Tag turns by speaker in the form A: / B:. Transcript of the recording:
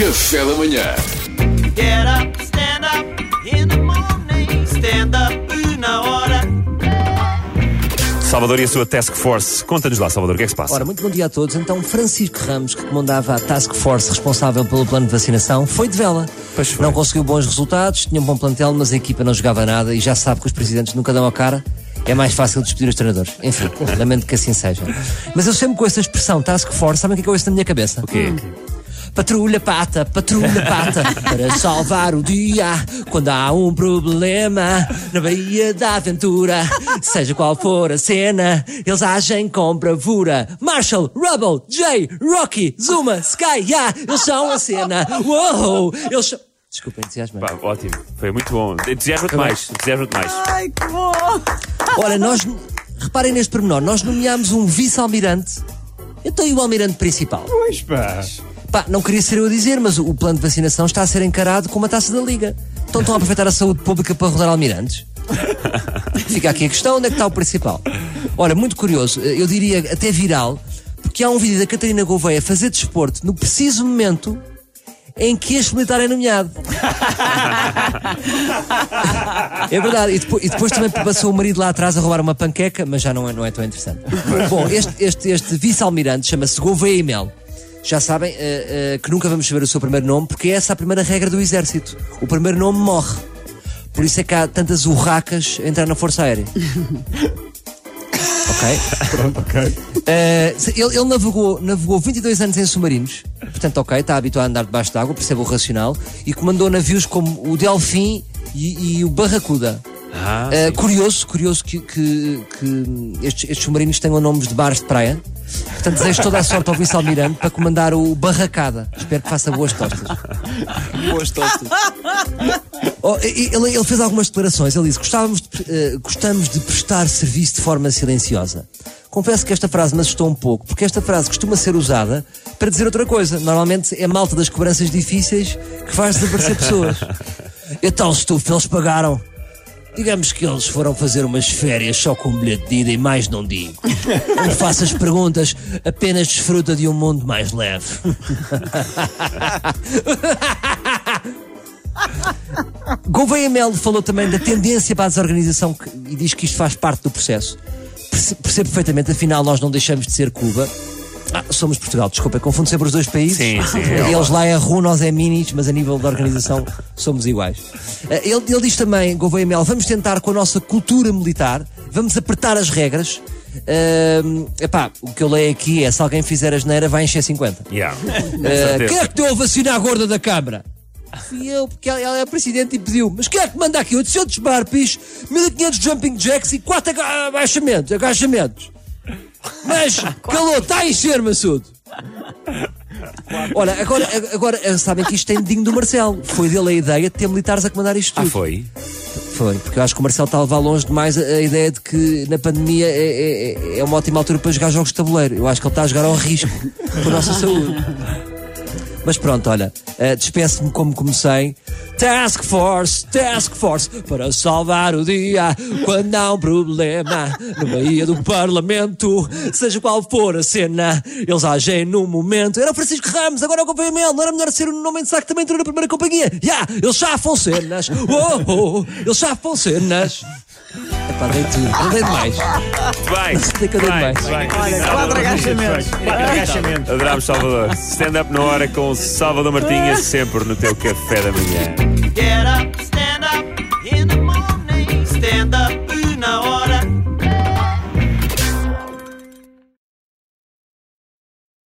A: Café da manhã.
B: Get up, stand up in the morning. Stand up na hora.
C: Salvador e a sua Task Force. Conta-nos lá, Salvador, o que é que se passa?
D: Ora, muito bom dia a todos. Então, Francisco Ramos, que comandava a Task Force responsável pelo plano de vacinação, foi de vela.
C: Pois foi.
D: Não conseguiu bons resultados, tinha um bom plantel, mas a equipa não jogava nada e já sabe que os presidentes nunca dão a cara. É mais fácil despedir os treinadores. Enfim, lamento que assim seja. Mas eu sempre com essa expressão Task Force, sabem o que é que eu ouço na minha cabeça?
C: O quê?
D: Patrulha pata, patrulha pata, para salvar o dia quando há um problema na Baía da Aventura. Seja qual for a cena, eles agem com bravura. Marshall, Rubble, Jay, Rocky, Zuma, Sky, yeah, eles são a cena. Uou, eles são. Desculpa, entusiasmo.
C: Ótimo, foi muito bom. Entusiasma-te mais, entusiasma-te mais.
B: Ai, que bom!
D: Ora, nós, reparem neste pormenor, nós nomeámos um vice-almirante. Então e o almirante principal?
E: Pois pá.
D: Pá, não queria ser eu a dizer, mas o plano de vacinação está a ser encarado como a taça da Liga. Então estão a aproveitar a saúde pública para rodar almirantes? Fica aqui a questão, onde é que está o principal? Ora, muito curioso, eu diria até viral, porque há um vídeo da Catarina Gouveia a fazer desporto no preciso momento em que este militar é nomeado. É verdade, e depois, e depois também passou o marido lá atrás a roubar uma panqueca, mas já não é, não é tão interessante. Bom, este, este, este vice-almirante chama-se Gouveia e Mel. Já sabem eh, eh, que nunca vamos saber o seu primeiro nome, porque é essa a primeira regra do exército. O primeiro nome morre. Por isso é que há tantas urracas a entrar na Força Aérea. ok?
E: Pronto, ok.
D: Se- ele, ele navegou, navegou 22 anos em submarinos, portanto, ok, está habituado a andar debaixo d'água, percebe o racional, e comandou navios como o Delfim e, e o Barracuda.
C: Ah,
D: curioso, curioso que, que- que estes, estes submarinos tenham nomes de bares de praia. Portanto, desejo toda a sorte ao vice-almirante para comandar o Barracada. Espero que faça boas tostas.
E: Boas tostas.
D: Oh, ele, ele fez algumas declarações. Ele disse: Gostávamos de, eh, Gostamos de prestar serviço de forma silenciosa. Confesso que esta frase me assustou um pouco, porque esta frase costuma ser usada para dizer outra coisa. Normalmente é a malta das cobranças difíceis que faz desaparecer pessoas. Então, estufo, eles pagaram. Digamos que eles foram fazer umas férias só com um bilhete de ida e mais não digo. Não faças perguntas, apenas desfruta de um mundo mais leve. Gouveia Melo falou também da tendência para a desorganização e diz que isto faz parte do processo. Perce- Percebo perfeitamente, afinal, nós não deixamos de ser Cuba. Ah, somos Portugal, desculpa, confundo sempre os dois países.
C: Sim, sim, é
D: Eles lá é RU, nós é Minis, mas a nível de organização somos iguais. Ah, Ele, ele diz também, Gouveia Melo, vamos tentar com a nossa cultura militar, vamos apertar as regras. Ah, epá, o que eu leio aqui é: se alguém fizer a geneira, vai encher 50.
C: Yeah.
D: Ah,
C: Certeza.
D: quem é que deu a vacina à gorda da Câmara? Fui eu, porque ela, ela é a presidente e pediu. Mas quem é que manda aqui? 800 barpis, 1500 jumping jacks e 4 aga- agachamentos, agachamentos. Mas, calou, está a encher, Massudo. Ora, agora, agora eh, sabem que isto tem dedinho do Marcelo. Foi dele a ideia de ter militares a comandar isto
C: Ah,
D: tudo.
C: foi?
D: Foi, porque eu acho que o Marcelo está a levar longe demais a, a ideia de que na pandemia é, é- é uma ótima altura para jogar jogos de tabuleiro. Eu acho que ele está a jogar ao risco com a nossa saúde. Mas pronto, olha, eh, despeço-me como comecei. Task Force, Task Force, para salvar o dia quando há um problema no meio do Parlamento. Seja qual for a cena, eles agem no momento. Era o Francisco Ramos, agora é o Companhia Mel. Não era melhor ser o nome de saco também entrou na primeira companhia? Já, eles chafam cenas. Oh, oh, eles chafam cenas. Epá, dei tudo, não dei demais.
C: Vai!
D: Sei que eu dei
C: vai,
D: demais.
C: vai.
B: Olha, quatro agachamentos. Quatro agachamentos.
C: Adorámos Salvador. Stand up na hora com Salvador Martinha, sempre no teu café da manhã.
B: Get up,